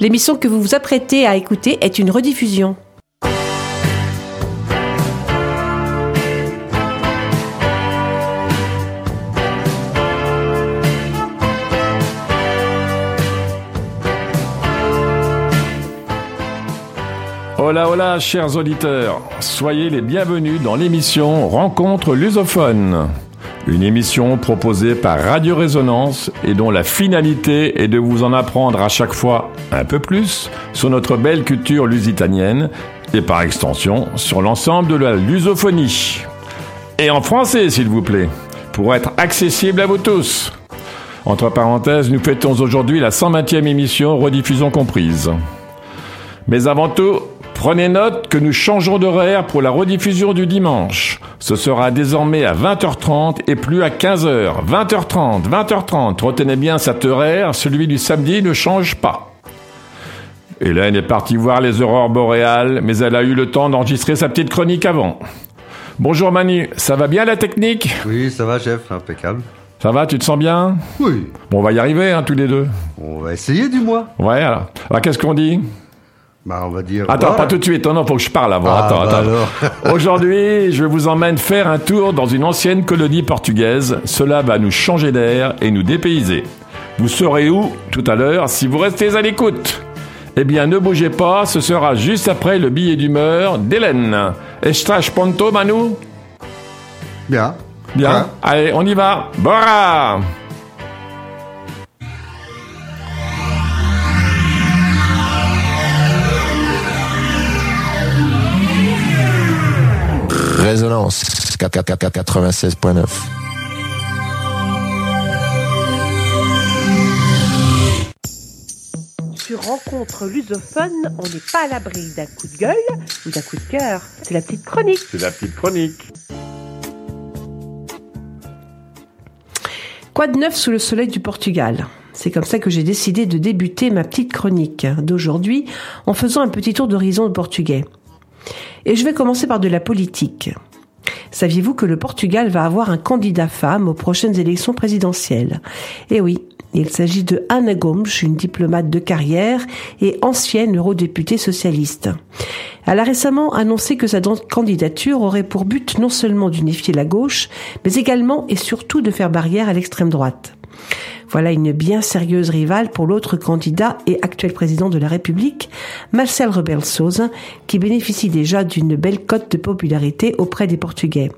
L'émission que vous vous apprêtez à écouter est une rediffusion. Hola, hola, chers auditeurs. Soyez les bienvenus dans l'émission Rencontre lusophone. Une émission proposée par Radio Résonance et dont la finalité est de vous en apprendre à chaque fois un peu plus sur notre belle culture lusitanienne et par extension sur l'ensemble de la lusophonie. Et en français, s'il vous plaît, pour être accessible à vous tous. Entre parenthèses, nous fêtons aujourd'hui la 120e émission, rediffusion comprise. Mais avant tout, Prenez note que nous changeons d'horaire pour la rediffusion du dimanche. Ce sera désormais à 20h30 et plus à 15h. 20h30, 20h30. Retenez bien cet horaire, celui du samedi ne change pas. Hélène est partie voir les aurores boréales, mais elle a eu le temps d'enregistrer sa petite chronique avant. Bonjour Manu, ça va bien la technique? Oui, ça va chef, impeccable. Ça va, tu te sens bien? Oui. Bon, on va y arriver, hein, tous les deux. On va essayer du moins. Ouais, alors. alors qu'est-ce qu'on dit? Bah, on va dire. Attends, pas tout de suite. Non, non, faut que je parle avant. Ah, attends, bah attends. Aujourd'hui, je vous emmène faire un tour dans une ancienne colonie portugaise. Cela va nous changer d'air et nous dépayser. Vous saurez où tout à l'heure si vous restez à l'écoute. Eh bien, ne bougez pas, ce sera juste après le billet d'humeur d'Hélène. Estras ponto, Manu? Bien. Bien. Allez, on y va. Bora Résonance 96.9. Sur Rencontre lusophone, on n'est pas à l'abri d'un coup de gueule ou d'un coup de cœur. C'est la petite chronique. C'est la petite chronique. Quoi de neuf sous le soleil du Portugal? C'est comme ça que j'ai décidé de débuter ma petite chronique d'aujourd'hui en faisant un petit tour d'horizon de portugais. Et je vais commencer par de la politique. Saviez-vous que le Portugal va avoir un candidat femme aux prochaines élections présidentielles? Eh oui, il s'agit de Ana Gomes, une diplomate de carrière et ancienne eurodéputée socialiste. Elle a récemment annoncé que sa candidature aurait pour but non seulement d'unifier la gauche, mais également et surtout de faire barrière à l'extrême droite. Voilà une bien sérieuse rivale pour l'autre candidat et actuel président de la République, Marcel Rebelo qui bénéficie déjà d'une belle cote de popularité auprès des Portugais.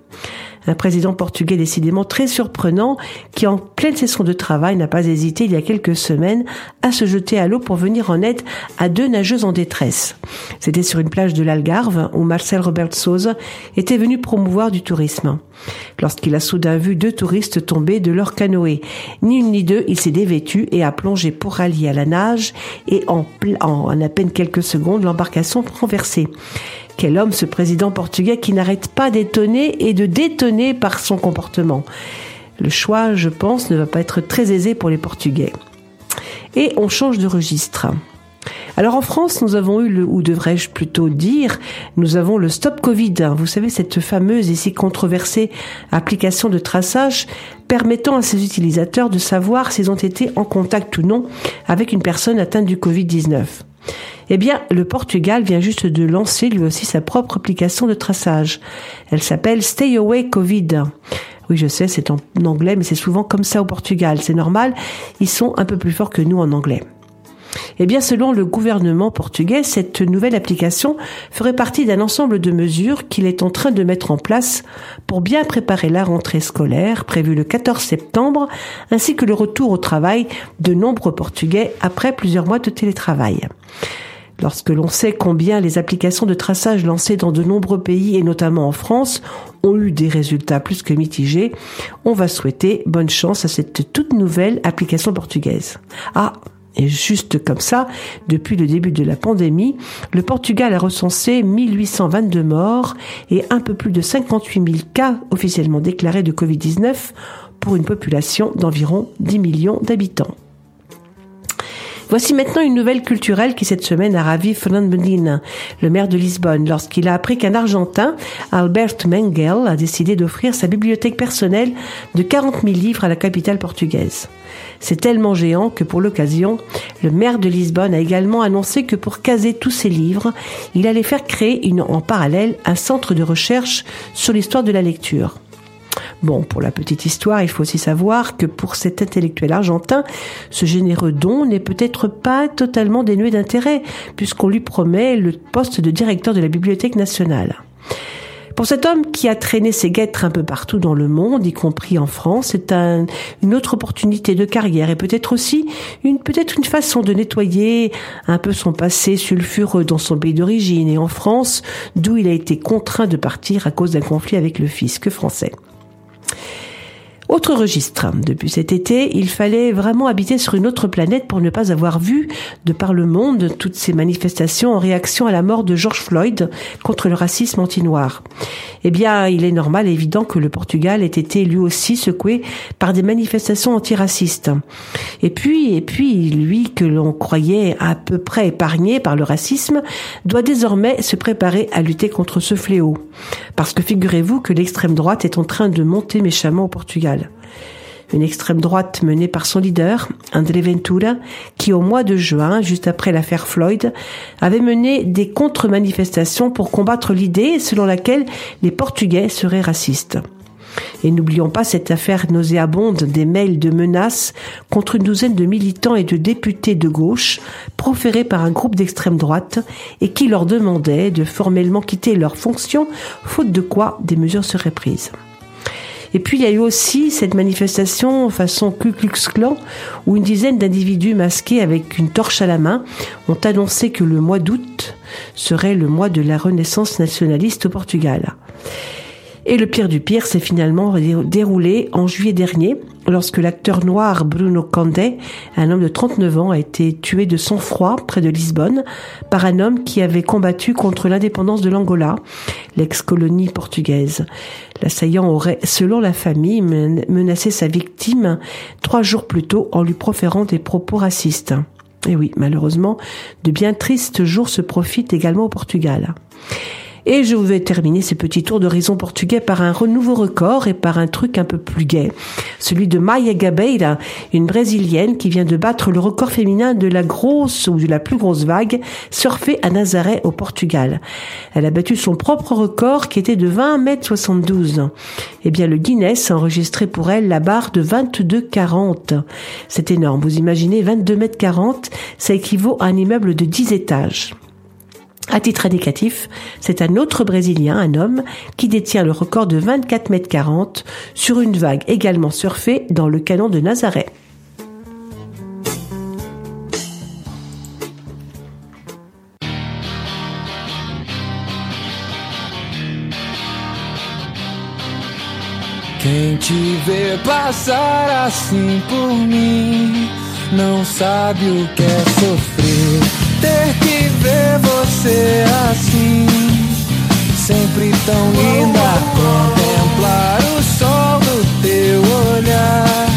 Un président portugais décidément très surprenant qui, en pleine session de travail, n'a pas hésité il y a quelques semaines à se jeter à l'eau pour venir en aide à deux nageuses en détresse. C'était sur une plage de l'Algarve où Marcel Robert Souza était venu promouvoir du tourisme. Lorsqu'il a soudain vu deux touristes tomber de leur canoë. Ni une ni deux, il s'est dévêtu et a plongé pour rallier à la nage et en, en à peine quelques secondes, l'embarcation renversée. Quel homme ce président portugais qui n'arrête pas d'étonner et de détonner par son comportement. Le choix, je pense, ne va pas être très aisé pour les Portugais. Et on change de registre. Alors en France, nous avons eu le, ou devrais-je plutôt dire, nous avons le Stop Covid. Vous savez, cette fameuse et si controversée application de traçage permettant à ses utilisateurs de savoir s'ils ont été en contact ou non avec une personne atteinte du Covid-19. Eh bien, le Portugal vient juste de lancer lui aussi sa propre application de traçage. Elle s'appelle Stay Away Covid. Oui, je sais, c'est en anglais, mais c'est souvent comme ça au Portugal. C'est normal, ils sont un peu plus forts que nous en anglais. Eh bien, selon le gouvernement portugais, cette nouvelle application ferait partie d'un ensemble de mesures qu'il est en train de mettre en place pour bien préparer la rentrée scolaire prévue le 14 septembre, ainsi que le retour au travail de nombreux Portugais après plusieurs mois de télétravail. Lorsque l'on sait combien les applications de traçage lancées dans de nombreux pays et notamment en France ont eu des résultats plus que mitigés, on va souhaiter bonne chance à cette toute nouvelle application portugaise. Ah, et juste comme ça, depuis le début de la pandémie, le Portugal a recensé 1822 morts et un peu plus de 58 000 cas officiellement déclarés de Covid-19 pour une population d'environ 10 millions d'habitants. Voici maintenant une nouvelle culturelle qui cette semaine a ravi Fernand Medina, le maire de Lisbonne, lorsqu'il a appris qu'un Argentin, Albert Mengel, a décidé d'offrir sa bibliothèque personnelle de 40 000 livres à la capitale portugaise. C'est tellement géant que pour l'occasion, le maire de Lisbonne a également annoncé que pour caser tous ces livres, il allait faire créer en parallèle un centre de recherche sur l'histoire de la lecture. Bon, pour la petite histoire, il faut aussi savoir que pour cet intellectuel argentin, ce généreux don n'est peut-être pas totalement dénué d'intérêt, puisqu'on lui promet le poste de directeur de la Bibliothèque nationale. Pour cet homme qui a traîné ses guêtres un peu partout dans le monde, y compris en France, c'est une autre opportunité de carrière et peut-être aussi une peut-être une façon de nettoyer un peu son passé sulfureux dans son pays d'origine et en France, d'où il a été contraint de partir à cause d'un conflit avec le fisc français. Autre registre. Depuis cet été, il fallait vraiment habiter sur une autre planète pour ne pas avoir vu, de par le monde, toutes ces manifestations en réaction à la mort de George Floyd contre le racisme anti-noir. Eh bien, il est normal et évident que le Portugal ait été lui aussi secoué par des manifestations antiracistes. Et puis, et puis, lui que l'on croyait à peu près épargné par le racisme, doit désormais se préparer à lutter contre ce fléau. Parce que figurez-vous que l'extrême droite est en train de monter méchamment au Portugal une extrême droite menée par son leader, André Ventura, qui au mois de juin, juste après l'affaire Floyd, avait mené des contre-manifestations pour combattre l'idée selon laquelle les Portugais seraient racistes. Et n'oublions pas cette affaire nauséabonde des mails de menaces contre une douzaine de militants et de députés de gauche proférés par un groupe d'extrême droite et qui leur demandait de formellement quitter leurs fonctions, faute de quoi des mesures seraient prises. Et puis il y a eu aussi cette manifestation façon Ku Klux Klan où une dizaine d'individus masqués avec une torche à la main ont annoncé que le mois d'août serait le mois de la renaissance nationaliste au Portugal. Et le pire du pire s'est finalement déroulé en juillet dernier, lorsque l'acteur noir Bruno Candé, un homme de 39 ans, a été tué de sang-froid près de Lisbonne par un homme qui avait combattu contre l'indépendance de l'Angola, l'ex-colonie portugaise. L'assaillant aurait, selon la famille, menacé sa victime trois jours plus tôt en lui proférant des propos racistes. Et oui, malheureusement, de bien tristes jours se profitent également au Portugal. Et je vais terminer ce petit tour d'horizon portugais par un nouveau record et par un truc un peu plus gai. Celui de Maya Gabeira, une brésilienne qui vient de battre le record féminin de la grosse ou de la plus grosse vague surfée à Nazaré au Portugal. Elle a battu son propre record qui était de 20 mètres 72. Eh bien, le Guinness a enregistré pour elle la barre de 22,40. C'est énorme. Vous imaginez 22 mètres 40, ça équivaut à un immeuble de 10 étages. À titre indicatif, c'est un autre Brésilien, un homme, qui détient le record de 24 mètres 40 sur une vague également surfée dans le canon de Nazaré. Quem te vê passar assim por mim não sabe o que é sofrer. Ter que ver você assim, sempre tão linda. Contemplar o sol do teu olhar,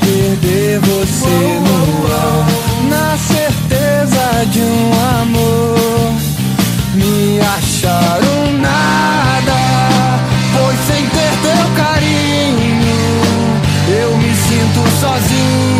perder você no ar, na certeza de um amor, me achar um nada, pois sem ter teu carinho, eu me sinto sozinho.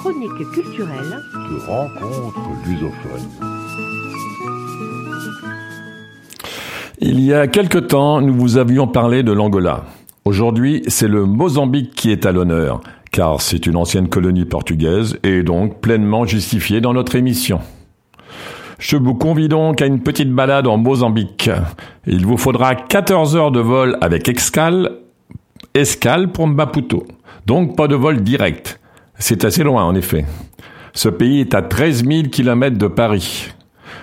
Chronique culturelle. de rencontre lusophone. Il y a quelque temps, nous vous avions parlé de l'Angola. Aujourd'hui, c'est le Mozambique qui est à l'honneur, car c'est une ancienne colonie portugaise et donc pleinement justifiée dans notre émission. Je vous convie donc à une petite balade en Mozambique. Il vous faudra 14 heures de vol avec escale, escale pour Maputo. Donc pas de vol direct. C'est assez loin en effet. Ce pays est à 13 000 km de Paris.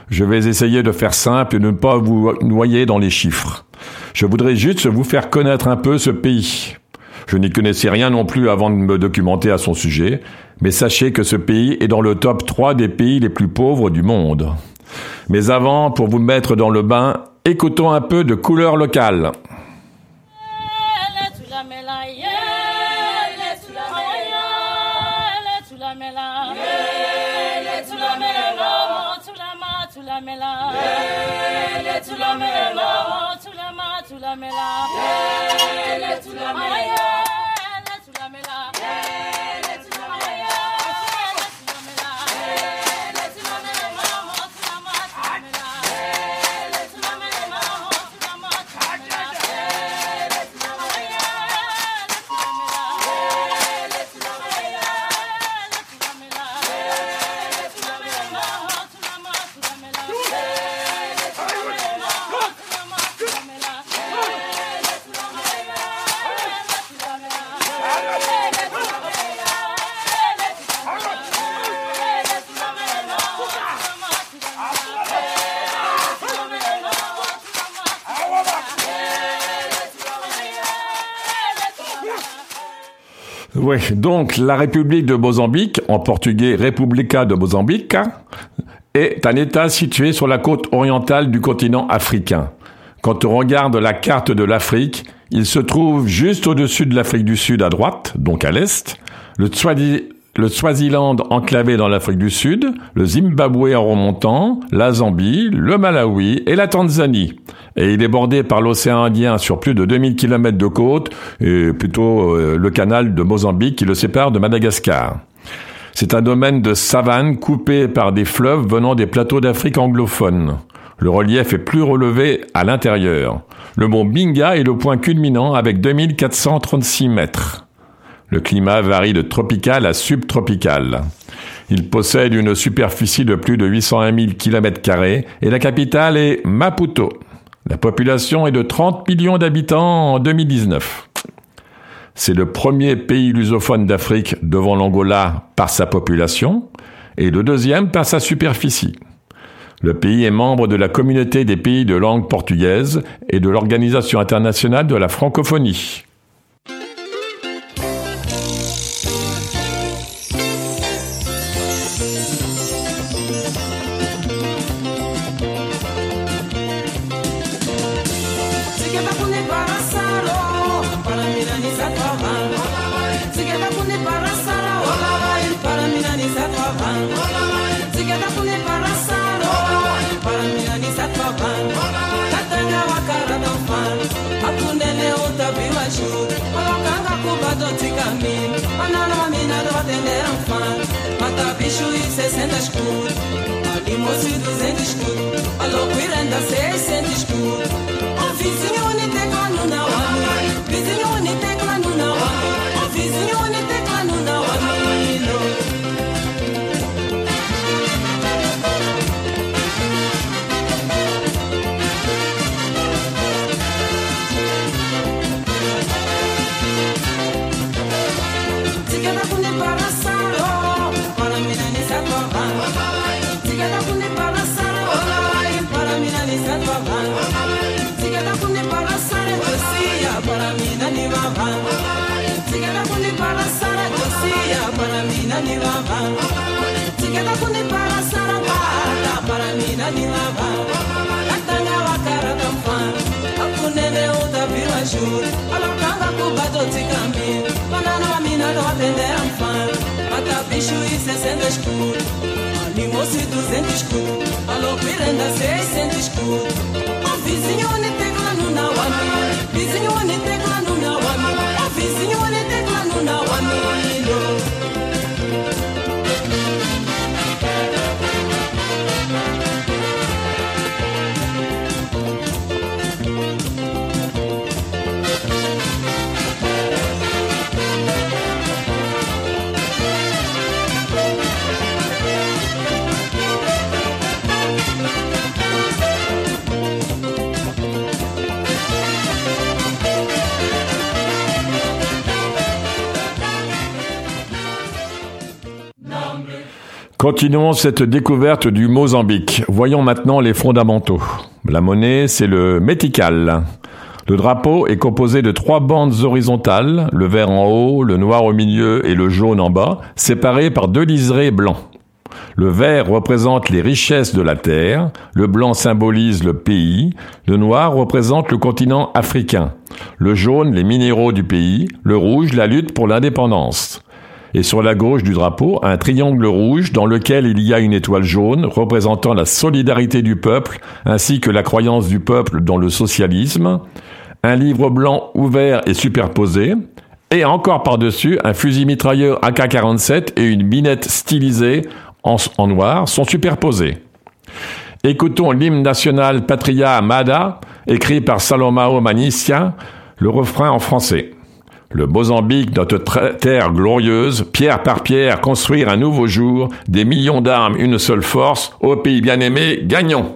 Je vais essayer de faire simple et ne pas vous noyer dans les chiffres. Je voudrais juste vous faire connaître un peu ce pays. Je n'y connaissais rien non plus avant de me documenter à son sujet, mais sachez que ce pays est dans le top 3 des pays les plus pauvres du monde. Mais avant, pour vous mettre dans le bain, écoutons un peu de couleur locale. Yay, let's Oui, donc la République de Mozambique, en portugais República de Mozambique, est un État situé sur la côte orientale du continent africain. Quand on regarde la carte de l'Afrique, il se trouve juste au-dessus de l'Afrique du Sud à droite, donc à l'est, le, le Swaziland enclavé dans l'Afrique du Sud, le Zimbabwe en remontant, la Zambie, le Malawi et la Tanzanie. Et il est bordé par l'océan Indien sur plus de 2000 km de côte, et plutôt euh, le canal de Mozambique qui le sépare de Madagascar. C'est un domaine de savane coupé par des fleuves venant des plateaux d'Afrique anglophone. Le relief est plus relevé à l'intérieur. Le mont Binga est le point culminant avec 2436 mètres. Le climat varie de tropical à subtropical. Il possède une superficie de plus de 801 000 km et la capitale est Maputo. La population est de 30 millions d'habitants en 2019. C'est le premier pays lusophone d'Afrique devant l'Angola par sa population et le deuxième par sa superficie. Le pays est membre de la communauté des pays de langue portugaise et de l'Organisation internationale de la francophonie. Sikiata para sara para minani satwa vangu para sara para minani satwa vangu para sara para minani satwa Katanga wakara na mfano Akunene utabiwa juu. Walokanga kubadoti kamini Anana mina dobatendera mfano Mata bicho e 60 escuro Abrimos e 200 escuro A loucura anda 600 escuro O vizinho ni lava tikenda kunipara saramba tapara mina A lava katanga wakara kamfa akunene utapirwa shuri alokanga kubato tikambi vanana va mina lovapendera mfa vatapishu isesende xikulu animosi 200 escudo alopirenda 600 escudo o vizinho ne tecla nuna wami vizinho não ne tecla nuna wami o vizinho ne tecla nuna wami. Continuons cette découverte du Mozambique. Voyons maintenant les fondamentaux. La monnaie, c'est le métical. Le drapeau est composé de trois bandes horizontales, le vert en haut, le noir au milieu et le jaune en bas, séparés par deux liserés blancs. Le vert représente les richesses de la terre, le blanc symbolise le pays, le noir représente le continent africain, le jaune les minéraux du pays, le rouge la lutte pour l'indépendance. Et sur la gauche du drapeau, un triangle rouge dans lequel il y a une étoile jaune représentant la solidarité du peuple ainsi que la croyance du peuple dans le socialisme, un livre blanc ouvert et superposé, et encore par-dessus, un fusil mitrailleur AK-47 et une binette stylisée en, en noir sont superposés. Écoutons l'hymne national Patria Amada, écrit par Salomao Manicia, le refrain en français. Le Mozambique, notre terre glorieuse, pierre par pierre, construire un nouveau jour, des millions d'armes, une seule force, ô pays bien-aimé, gagnons!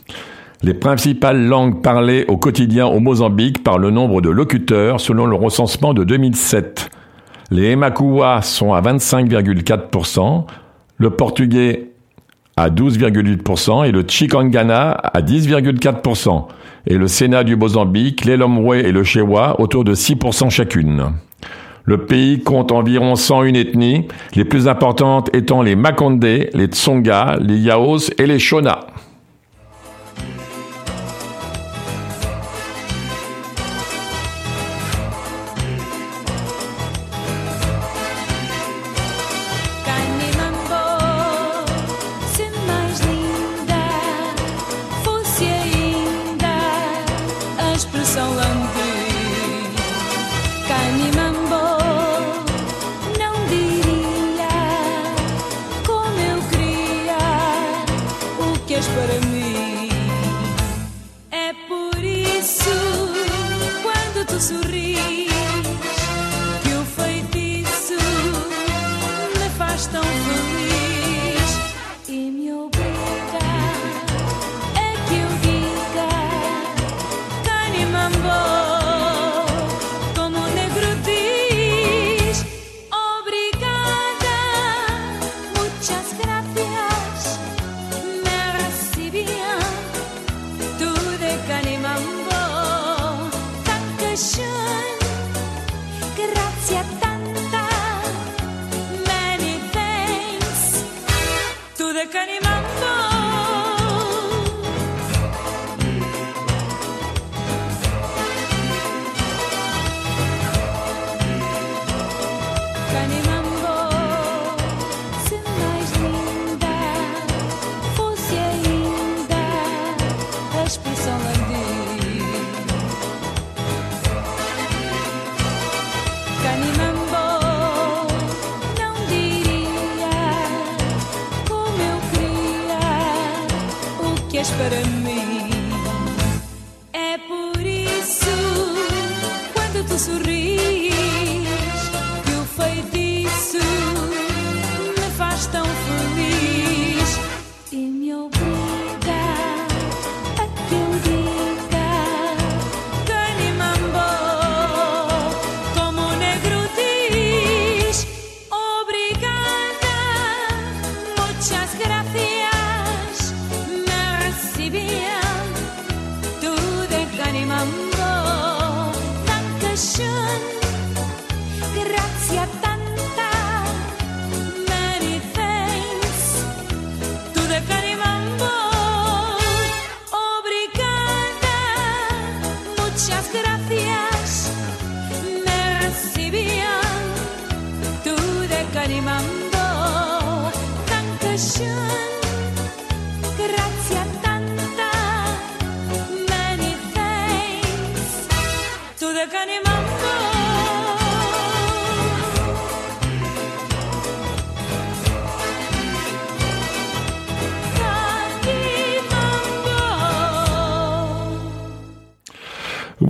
Les principales langues parlées au quotidien au Mozambique par le nombre de locuteurs selon le recensement de 2007. Les Emakua sont à 25,4%, le portugais à 12,8% et le Chikangana à 10,4%. Et le Sénat du Mozambique, l'Elomwe et le Chewa autour de 6% chacune. Le pays compte environ 101 ethnies, les plus importantes étant les Makonde, les Tsonga, les Yaos et les Shona.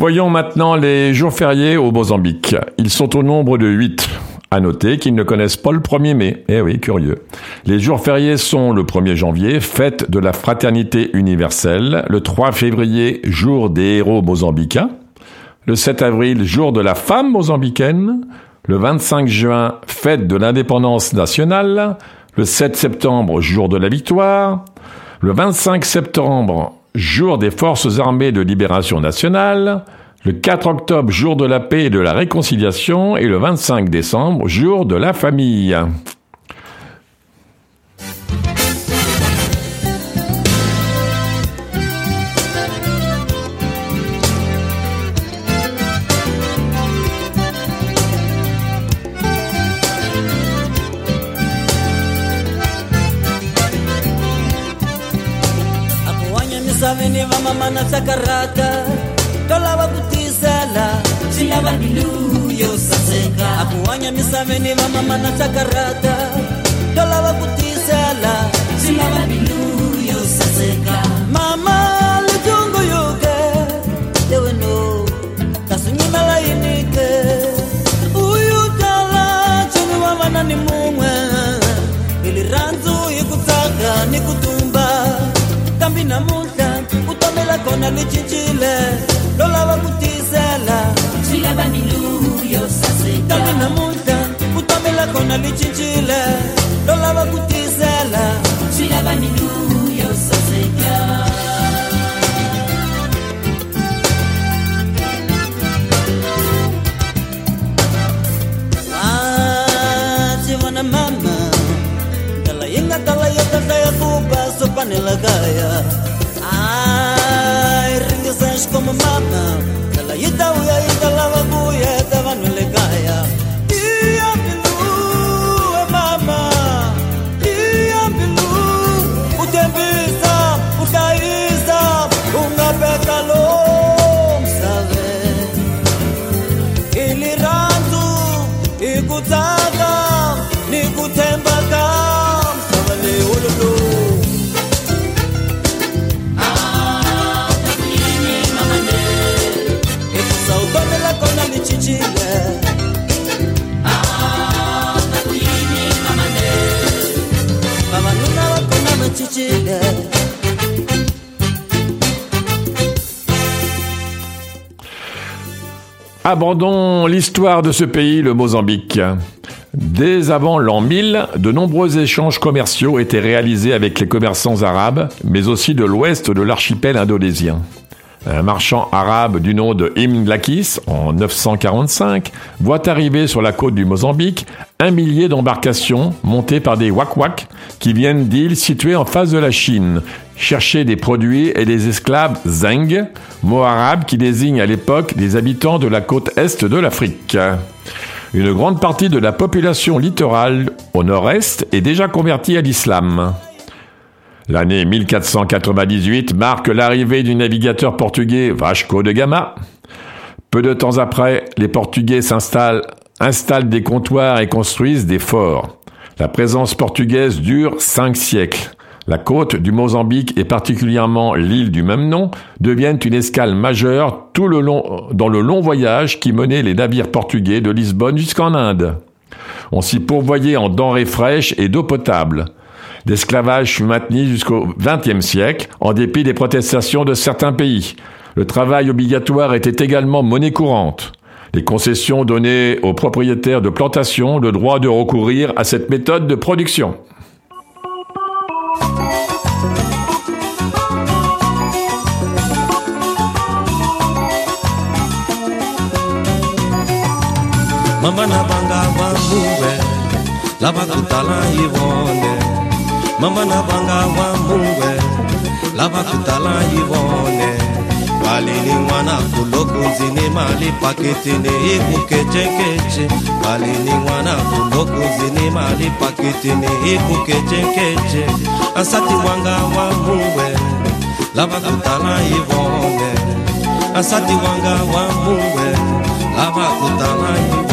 Voyons maintenant les jours fériés au Mozambique. Ils sont au nombre de 8. À noter qu'ils ne connaissent pas le 1er mai. Eh oui, curieux. Les jours fériés sont le 1er janvier, fête de la fraternité universelle, le 3 février, jour des héros mozambicains, le 7 avril, jour de la femme mozambicaine, le 25 juin, fête de l'indépendance nationale, le 7 septembre, jour de la victoire, le 25 septembre, jour des forces armées de libération nationale, le 4 octobre, jour de la paix et de la réconciliation, et le 25 décembre, jour de la famille. rakaraka to lava ku tisela swi lava bilu yo saseka. A ku hanya misaveni va mamana chakarata to lava ku tisela swi lava bilu yo saseka. Mama litunguyuke teweno ta swi nyimela yini ke u yu tala choni wa vana ni mun'we. Hi rirhandzu hi ku tsaka ni ku la kona ni chinchile lola wa kutizela chila ba miluyo sase tami na muda utami la kona ni chinchile lola wa kutizela chila ba miluyo sase ya mama Dala ingat dala ya tanda kuba kubah Sopan ilagaya Ah como mama, la yita uya la babuye Abandonnons l'histoire de ce pays, le Mozambique. Dès avant l'an 1000, de nombreux échanges commerciaux étaient réalisés avec les commerçants arabes, mais aussi de l'ouest de l'archipel indonésien. Un marchand arabe du nom de Ibn Lakis, en 945, voit arriver sur la côte du Mozambique un millier d'embarcations montées par des wak-wak qui viennent d'îles situées en face de la Chine, chercher des produits et des esclaves zeng, mot arabe qui désigne à l'époque les habitants de la côte est de l'Afrique. Une grande partie de la population littorale au nord-est est déjà convertie à l'islam. L'année 1498 marque l'arrivée du navigateur portugais Vasco de Gama. Peu de temps après, les Portugais installent des comptoirs et construisent des forts. La présence portugaise dure cinq siècles. La côte du Mozambique et particulièrement l'île du même nom deviennent une escale majeure tout le long, dans le long voyage qui menait les navires portugais de Lisbonne jusqu'en Inde. On s'y pourvoyait en denrées fraîches et d'eau potable. L'esclavage fut maintenu jusqu'au XXe siècle, en dépit des protestations de certains pays. Le travail obligatoire était également monnaie courante. Les concessions donnaient aux propriétaires de plantations le droit de recourir à cette méthode de production. mama na banga wa mbungwe lava kutala yivone. Balini ngwana kulokunzi ni mali pakiti ni ikukechekeche. Balini ngwana kulokunzi ni mali pakiti ni ikukechekeche. Asati wanga wa mbungwe lava kutala yivone. Asati wanga wa mbungwe lava kutala yivone.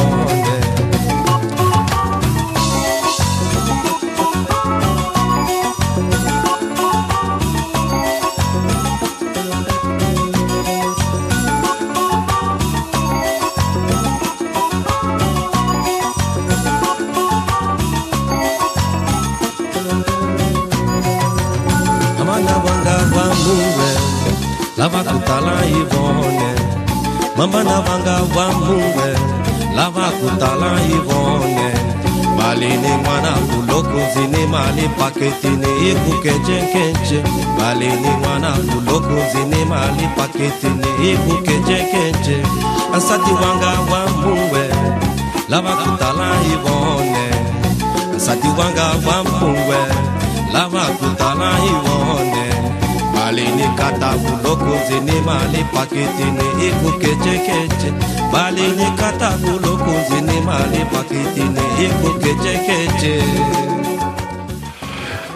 Lava kutala ivone mama na vanga vamuwe lava kutala ivone malini n'wana kulokunzini mali paketini ikukencenkence malini n'wana kulokunzini mali paketini ikukencenkence asati wanga vamuwe lava kutala ivone. Asati wanga vamuwe lava kutala ivone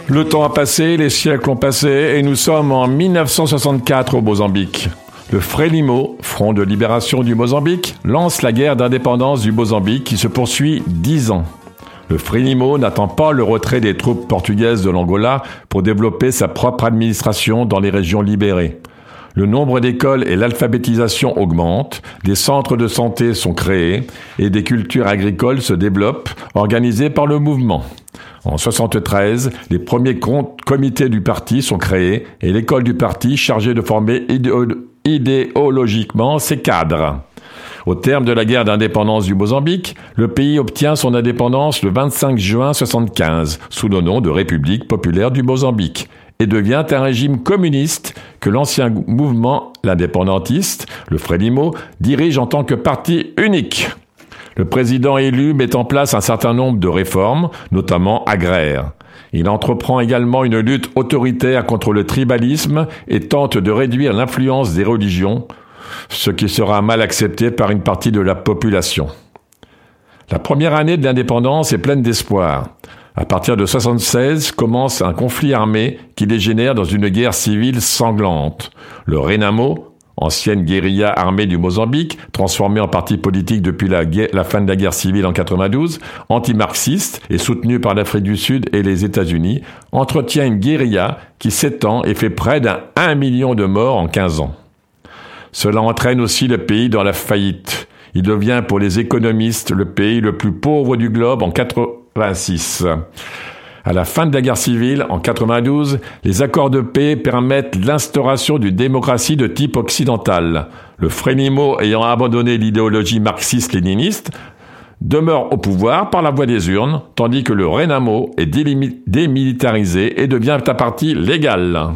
Le temps a passé, les siècles ont passé, et nous sommes en 1964 au Mozambique. Le Frélimo, Front de libération du Mozambique, lance la guerre d'indépendance du Mozambique qui se poursuit dix ans. Le Frélimo n'attend pas le retrait des troupes portugaises de l'Angola pour développer sa propre administration dans les régions libérées. Le nombre d'écoles et l'alphabétisation augmentent, des centres de santé sont créés et des cultures agricoles se développent, organisées par le mouvement. En 73, les premiers com- comités du parti sont créés et l'école du parti chargée de former idéo- idéologiquement ses cadres. Au terme de la guerre d'indépendance du Mozambique, le pays obtient son indépendance le 25 juin 75 sous le nom de République populaire du Mozambique et devient un régime communiste que l'ancien mouvement, l'indépendantiste, le Frélimo, dirige en tant que parti unique. Le président élu met en place un certain nombre de réformes, notamment agraires. Il entreprend également une lutte autoritaire contre le tribalisme et tente de réduire l'influence des religions, ce qui sera mal accepté par une partie de la population. La première année de l'indépendance est pleine d'espoir. À partir de 76 commence un conflit armé qui dégénère dans une guerre civile sanglante. Le Renamo, ancienne guérilla armée du Mozambique, transformée en parti politique depuis la, fin de la guerre civile en 92, anti-marxiste et soutenue par l'Afrique du Sud et les États-Unis, entretient une guérilla qui s'étend et fait près d'un 1 million de morts en 15 ans. Cela entraîne aussi le pays dans la faillite. Il devient pour les économistes le pays le plus pauvre du globe en 86. À la fin de la guerre civile, en 92, les accords de paix permettent l'instauration d'une démocratie de type occidental. Le Frélimo ayant abandonné l'idéologie marxiste-léniniste, demeure au pouvoir par la voie des urnes, tandis que le Renamo est démilitarisé et devient un parti légal.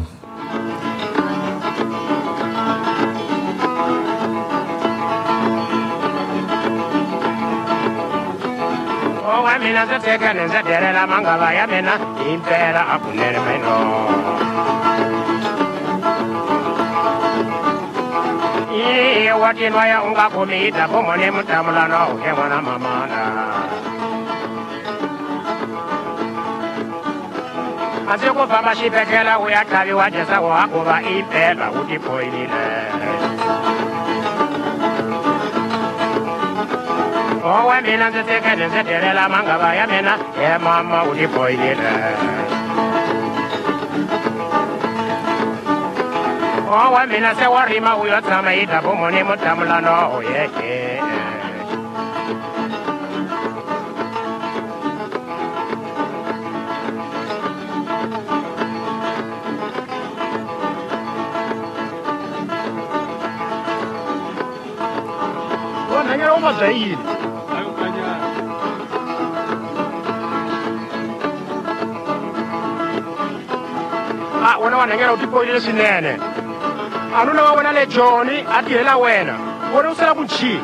mina nzateka nenzaderera amangalo yamena impera akunere meno iye watinwaya ungakumiita pomone mutamulano uke mwana mamana asi kubva pachipekela uyataviwa jesawo akuva impera owe mina ndzi tekene ndzi delela mangava ya mina he mama u tiboyile owe mina se wa rima u yo tshama hi dabomo ni mutamulano yehe onhanyela u vabya a wena wanhanyela u tiboyile swinene. A nuna wa wena le joni a tirhela wena. Wena u sala ku chi?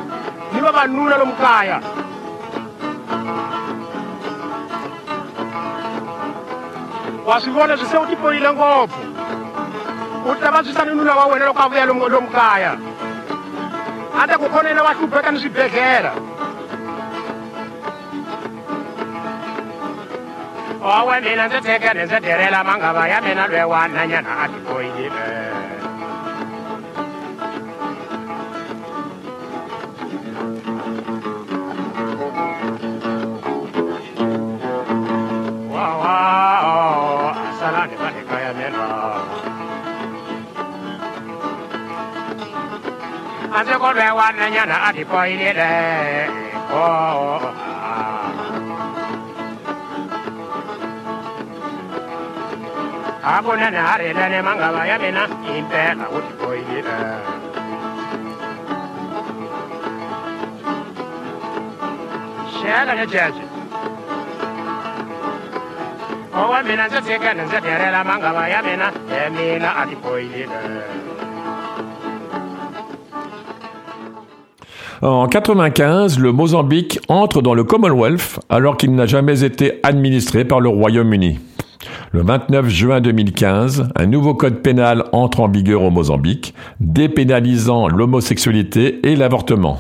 Ni vavanuna lomu kaya. Wa swi vona swi se u tiboyile ngopfu? U ta vabyisa ni nuna wa wena loko a vuya lomu kaya. A ta ku khonela wa hlupheka ni swibedhlela owe mina nziteke ninziterela mangava ya mina lwewananyana atikoyile anze kolwewananyana atikoyilile oh, oh, oh. En 95, le Mozambique entre dans le Commonwealth alors qu'il n'a jamais été administré par le Royaume-Uni. Le 29 juin 2015, un nouveau code pénal entre en vigueur au Mozambique, dépénalisant l'homosexualité et l'avortement.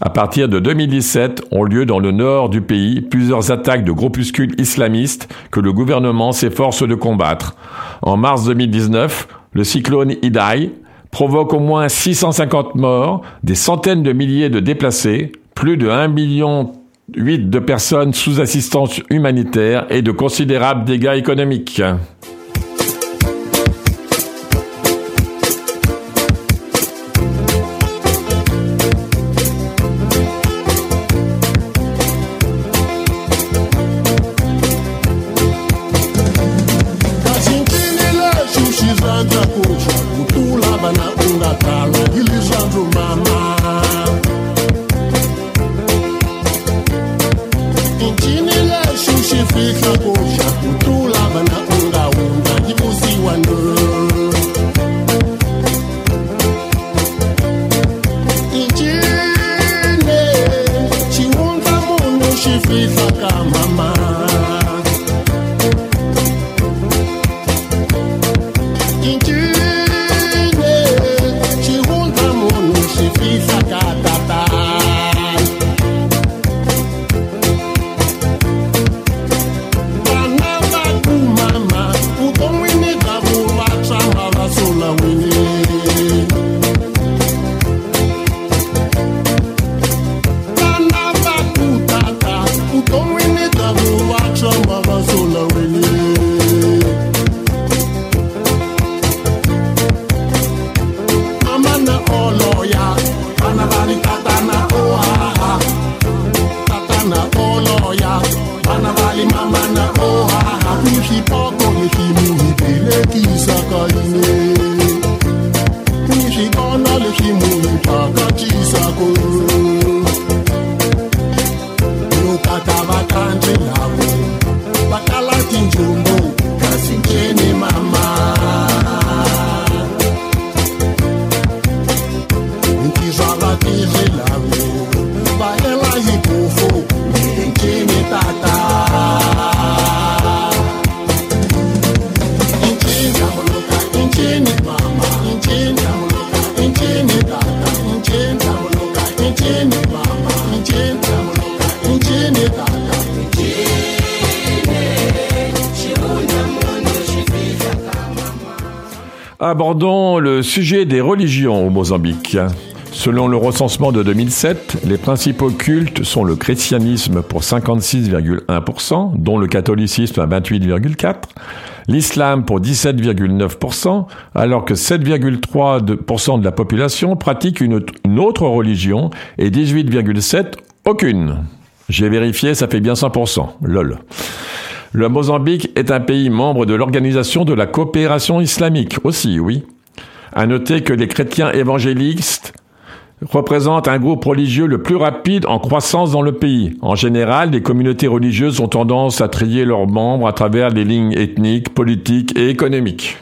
À partir de 2017, ont lieu dans le nord du pays plusieurs attaques de groupuscules islamistes que le gouvernement s'efforce de combattre. En mars 2019, le cyclone Idai provoque au moins 650 morts, des centaines de milliers de déplacés, plus de 1 million 8 de personnes sous assistance humanitaire et de considérables dégâts économiques. Abordons le sujet des religions au Mozambique. Selon le recensement de 2007, les principaux cultes sont le christianisme pour 56,1%, dont le catholicisme à 28,4%, l'islam pour 17,9%, alors que 7,3% de la population pratique une, autre religion et 18,7% aucune. J'ai vérifié, ça fait bien 100%. Lol. Le Mozambique est un pays membre de l'Organisation de la coopération islamique aussi, oui. À noter que les chrétiens évangélistes représentent un groupe religieux le plus rapide en croissance dans le pays. En général, les communautés religieuses ont tendance à trier leurs membres à travers les lignes ethniques, politiques et économiques.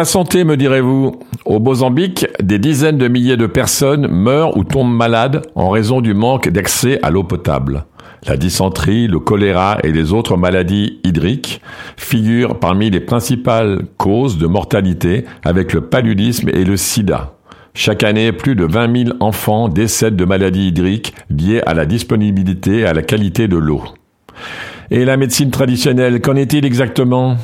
La santé, me direz-vous Au Mozambique, des dizaines de milliers de personnes meurent ou tombent malades en raison du manque d'accès à l'eau potable. La dysenterie, le choléra et les autres maladies hydriques figurent parmi les principales causes de mortalité avec le paludisme et le sida. Chaque année, plus de 20 000 enfants décèdent de maladies hydriques liées à la disponibilité et à la qualité de l'eau. Et la médecine traditionnelle, qu'en est-il exactement?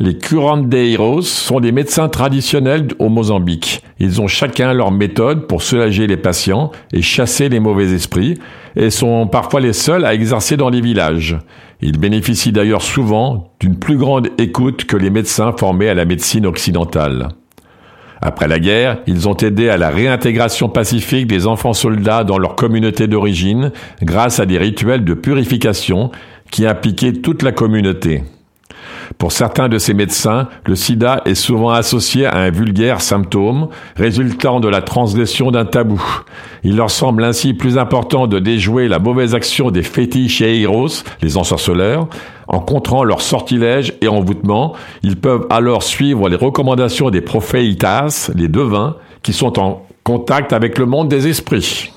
Les curandeiros sont des médecins traditionnels au Mozambique. Ils ont chacun leur méthode pour soulager les patients et chasser les mauvais esprits et sont parfois les seuls à exercer dans les villages. Ils bénéficient d'ailleurs souvent d'une plus grande écoute que les médecins formés à la médecine occidentale. Après la guerre, ils ont aidé à la réintégration pacifique des enfants soldats dans leur communauté d'origine grâce à des rituels de purification qui impliquaient toute la communauté. Pour certains de ces médecins, le sida est souvent associé à un vulgaire symptôme résultant de la transgression d'un tabou. Il leur semble ainsi plus important de déjouer la mauvaise action des fétiches et héros, les ensorceleurs, en contrant leurs sortilèges et envoûtements. Ils peuvent alors suivre les recommandations des prophéitas, les devins, qui sont en contact avec le monde des esprits.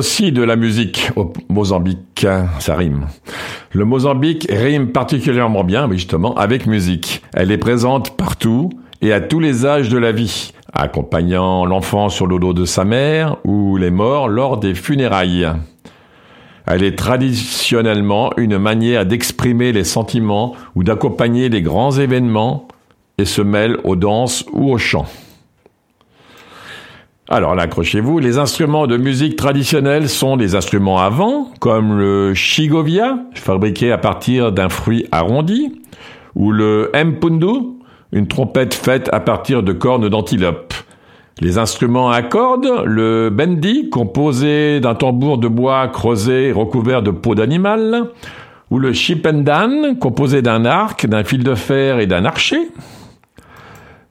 Aussi de la musique au Mozambique. Ça rime. Le Mozambique rime particulièrement bien, justement, avec musique. Elle est présente partout et à tous les âges de la vie, accompagnant l'enfant sur le dos de sa mère ou les morts lors des funérailles. Elle est traditionnellement une manière d'exprimer les sentiments ou d'accompagner les grands événements et se mêle aux danses ou aux chants. Alors là, accrochez-vous, les instruments de musique traditionnels sont des instruments à vent, comme le chigovia, fabriqué à partir d'un fruit arrondi, ou le mpundu, une trompette faite à partir de cornes d'antilope. Les instruments à cordes, le bendi, composé d'un tambour de bois creusé et recouvert de peau d'animal, ou le chipendan, composé d'un arc, d'un fil de fer et d'un archer.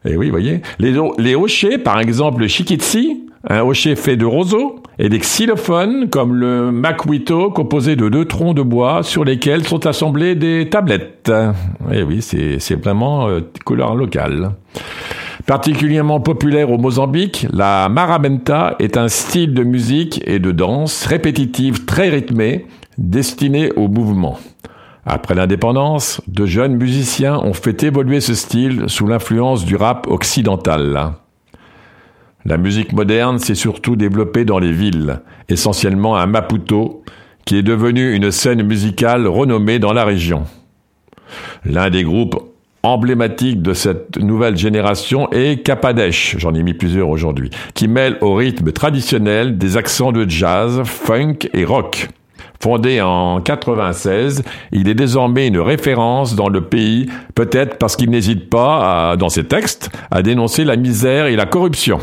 Et oui, vous voyez. Les, les hochets, par exemple le shikitsi, un hochet fait de roseaux, et des xylophones, comme le makwito, composé de deux troncs de bois sur lesquels sont assemblées des tablettes. Et oui, c'est vraiment euh, couleur locale. Particulièrement populaire au Mozambique, la marabenta est un style de musique et de danse répétitive très rythmée, destiné au mouvement. Après l'indépendance, de jeunes musiciens ont fait évoluer ce style sous l'influence du rap occidental. La musique moderne s'est surtout développée dans les villes, essentiellement à Maputo, qui est devenu une scène musicale renommée dans la région. L'un des groupes emblématiques de cette nouvelle génération est Capadesh, j'en ai mis plusieurs aujourd'hui, qui mêle au rythme traditionnel des accents de jazz, funk et rock. Fondé en 96, il est désormais une référence dans le pays, peut-être parce qu'il n'hésite pas, dans ses textes, à dénoncer la misère et la corruption.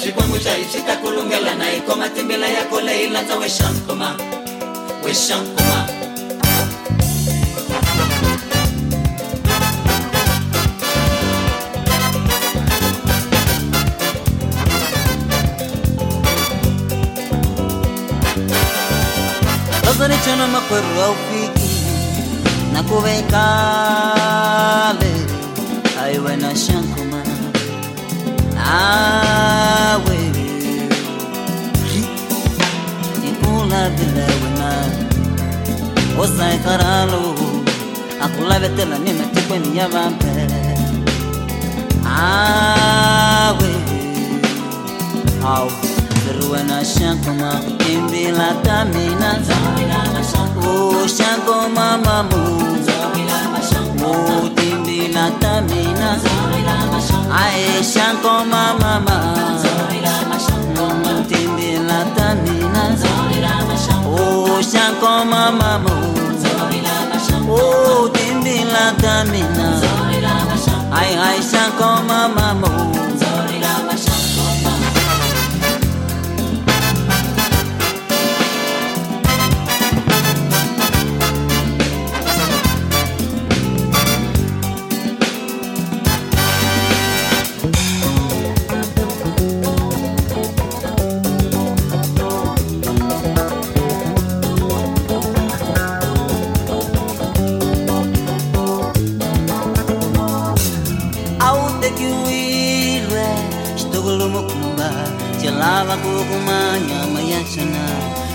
zvikwemwisha izvi takulungela naiko matimbila yako leilandza weshankuma weshankuma Chana makweru au fiki na kuvekale aiwe na shankoma highway. يطول بلا وما وسيطر له أقول بتلا نما تكون يا بامبا عاوي أو دروانا شانكما إمبلا تامينا وشانكما مامو موتي mina tamina. Aisha nkoma mama. Ntimbila tamina. Osha nkoma mama. Ntimbila tamina. Aisha nkoma mama.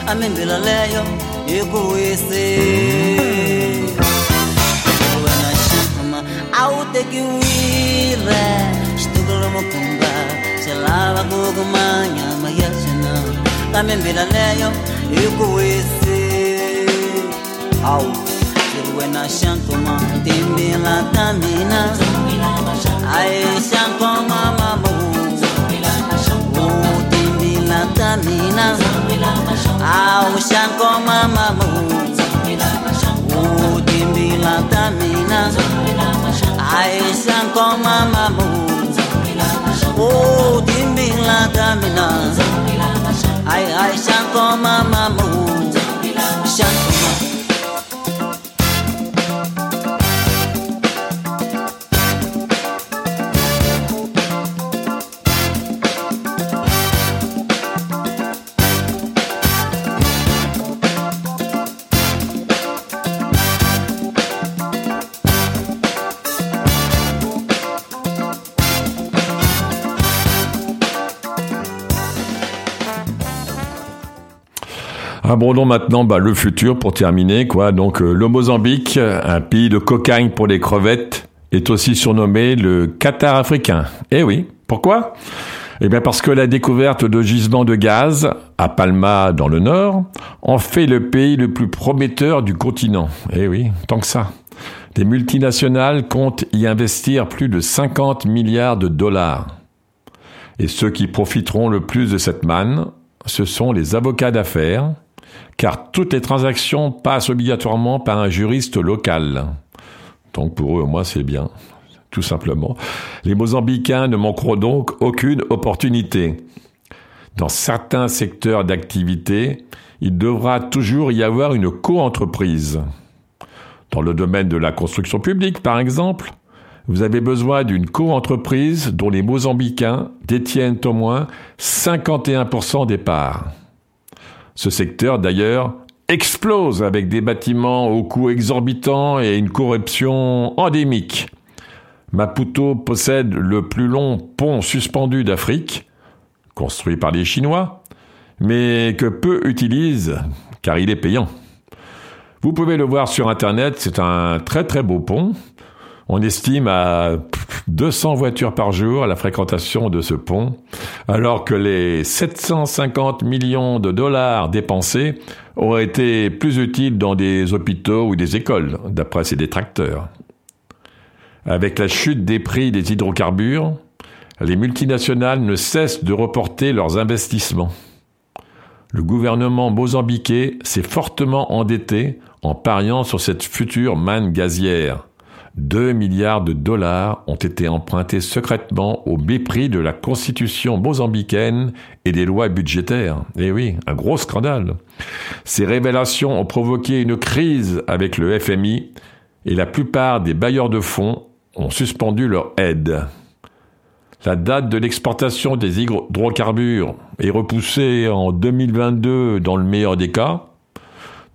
amembela leyo yekuyise wena shama autekiwile xitukulo mukumba xilava ku kuma xina kamembela leyo yekuyise au wena xantuma timbila ta mina aye Au shankoma mamu Oh timbila tamina. Ai shankoma mamu Oh timbila tamina. Ai ai shankoma Abordons maintenant bah, le futur pour terminer. Donc euh, le Mozambique, un pays de cocagne pour les crevettes, est aussi surnommé le Qatar africain. Eh oui, pourquoi? Eh bien parce que la découverte de gisements de gaz à Palma dans le nord en fait le pays le plus prometteur du continent. Eh oui, tant que ça. Les multinationales comptent y investir plus de 50 milliards de dollars. Et ceux qui profiteront le plus de cette manne, ce sont les avocats d'affaires, car toutes les transactions passent obligatoirement par un juriste local. Donc pour eux, moi, c'est bien, tout simplement. Les Mozambicains ne manqueront donc aucune opportunité. Dans certains secteurs d'activité, il devra toujours y avoir une co-entreprise. Dans le domaine de la construction publique, par exemple, vous avez besoin d'une co-entreprise dont les Mozambicains détiennent au moins 51% des parts. Ce secteur, d'ailleurs, explose avec des bâtiments au coût exorbitant et une corruption endémique. Maputo possède le plus long pont suspendu d'Afrique, construit par les Chinois, mais que peu utilisent car il est payant. Vous pouvez le voir sur Internet, c'est un très très beau pont. On estime à 200 voitures par jour la fréquentation de ce pont, alors que les 750 millions de dollars dépensés auraient été plus utiles dans des hôpitaux ou des écoles, d'après ses détracteurs. Avec la chute des prix des hydrocarbures, les multinationales ne cessent de reporter leurs investissements. Le gouvernement mozambiquais s'est fortement endetté en pariant sur cette future manne gazière. 2 milliards de dollars ont été empruntés secrètement au mépris de la constitution mozambicaine et des lois budgétaires. Eh oui, un gros scandale. Ces révélations ont provoqué une crise avec le FMI et la plupart des bailleurs de fonds ont suspendu leur aide. La date de l'exportation des hydrocarbures est repoussée en 2022 dans le meilleur des cas,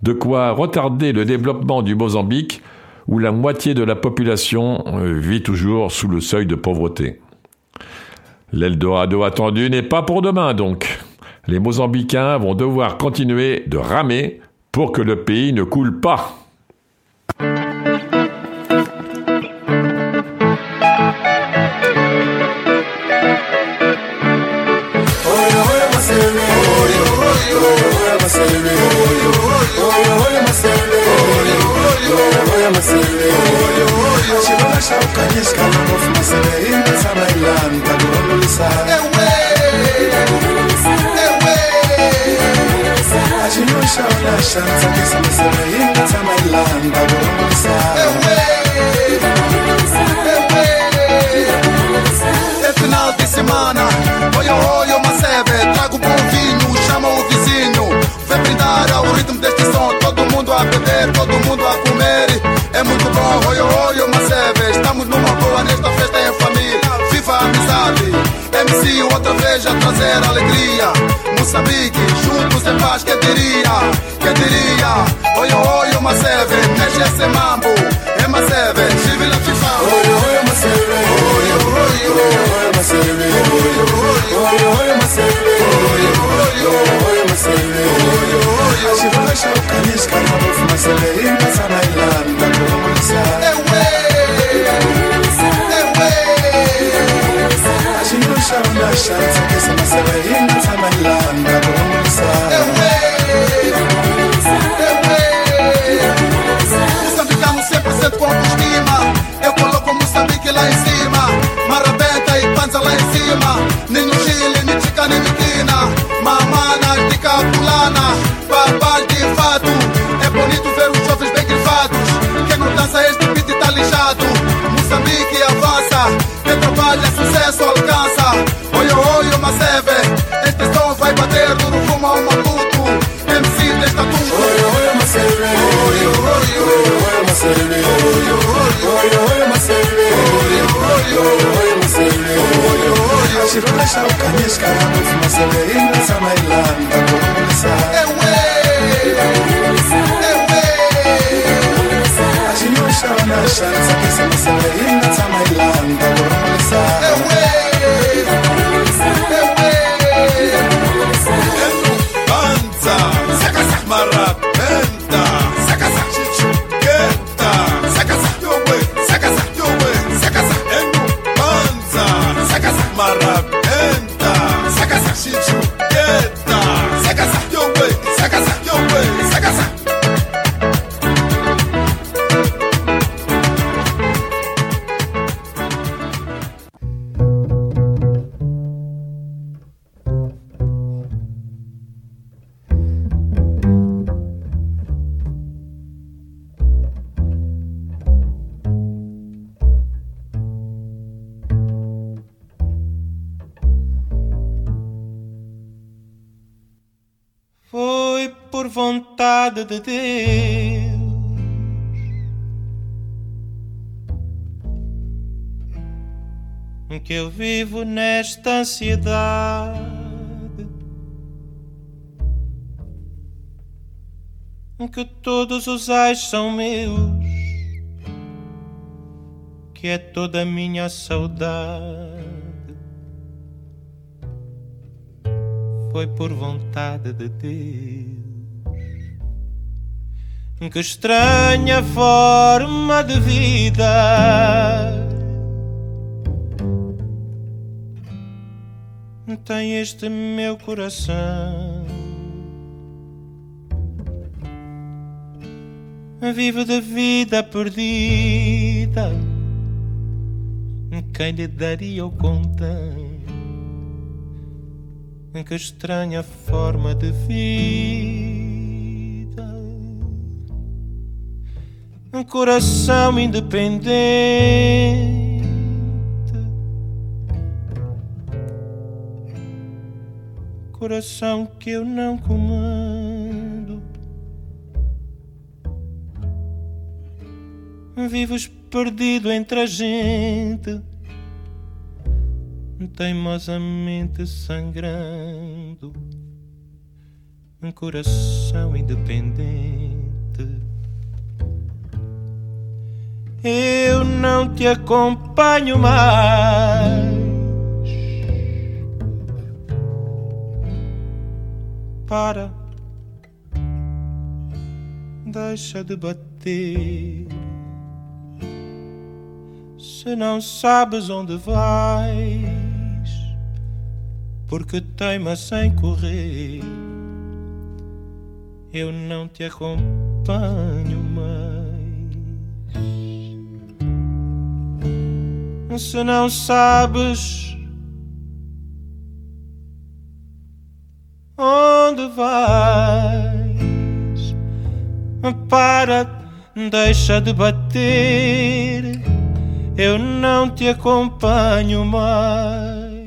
de quoi retarder le développement du Mozambique où la moitié de la population euh, vit toujours sous le seuil de pauvreté. L'Eldorado attendu n'est pas pour demain donc. Les Mozambicains vont devoir continuer de ramer pour que le pays ne coule pas. roho ya maselele Shirola shauka kishka lango fumasele Inda sama ilan taguhululisa Ewe Ewe Ajinyosha oi oi, estamos numa boa nesta festa em família, viva a amizade, MC outra vez a trazer alegria, Moçambique, juntos em paz, que diria, que diria, oi oi, uma seve, mexe esse mambo, é uma seve, vive la FIFA, oi oi, uma seve, oi oi, oi uma seve, oi oi, oi uma seve, oi oi, oi uma seve, oi oi, ashivula shaukanisha kama bofu maseve, ingaza na ilanda shaunasha, sakisa maseve, ingaza na ilanda kuamulisa, ewe, Moçambicano 100% com autoestima Eu coloco Moçambique lá em cima Marabenta e panza lá em cima Nem no Chile, nem Chica, nem Miquina Mamana, de Capulana Babal de fato É bonito ver os jovens bem grifados Quem não dança este beat tá lixado Moçambique avança Quem trabalha, sucesso alcança shirolesha ukanyeshka ufumaseleinza mailani takuhumulisa ashinyosha unashanza kesemasele que eu vivo nesta ansiedade. que todos os ais são meus, que é toda a minha saudade. Foi por vontade de Deus. Que estranha forma de vida tem este meu coração. Vive de vida perdida. Quem lhe daria o contão? Que estranha forma de vida. Um coração independente. Coração que eu não comando. Vives perdido entre a gente, teimosamente sangrando. Um coração independente. Eu não te acompanho mais. Para, deixa de bater. Se não sabes onde vais, porque teimas em correr, eu não te acompanho mais. Se não sabes vais, para, deixa de bater eu não te acompanho mais.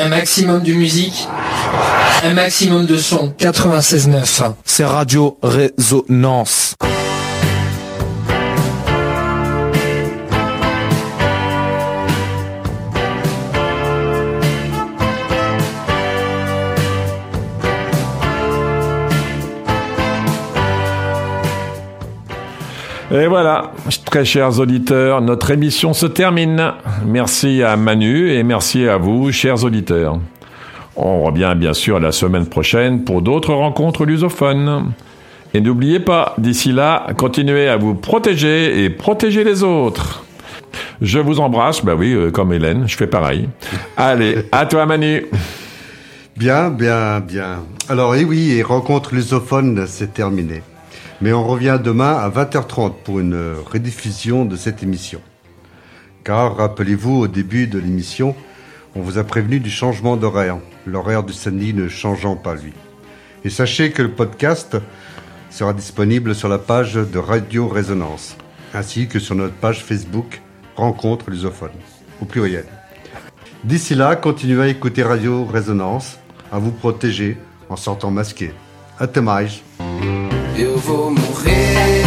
Un maximum de musique, un maximum de son. 96.9. C'est Radio Résonance. Et voilà, très chers auditeurs, notre émission se termine. Merci à Manu et merci à vous, chers auditeurs. On revient bien sûr la semaine prochaine pour d'autres rencontres lusophones. Et n'oubliez pas, d'ici là, continuez à vous protéger et protéger les autres. Je vous embrasse, bah oui, euh, comme Hélène, je fais pareil. Allez, à toi Manu. Bien, bien, bien. Alors, et oui, et rencontre lusophone, c'est terminé. Mais on revient demain à 20h30 pour une rediffusion de cette émission. Car, rappelez-vous, au début de l'émission, on vous a prévenu du changement d'horaire, l'horaire du samedi ne changeant pas lui. Et sachez que le podcast sera disponible sur la page de Radio Résonance, ainsi que sur notre page Facebook Rencontre lusophone, au pluriel. D'ici là, continuez à écouter Radio Résonance, à vous protéger en sortant masqué. Mais. Eu vou morrer,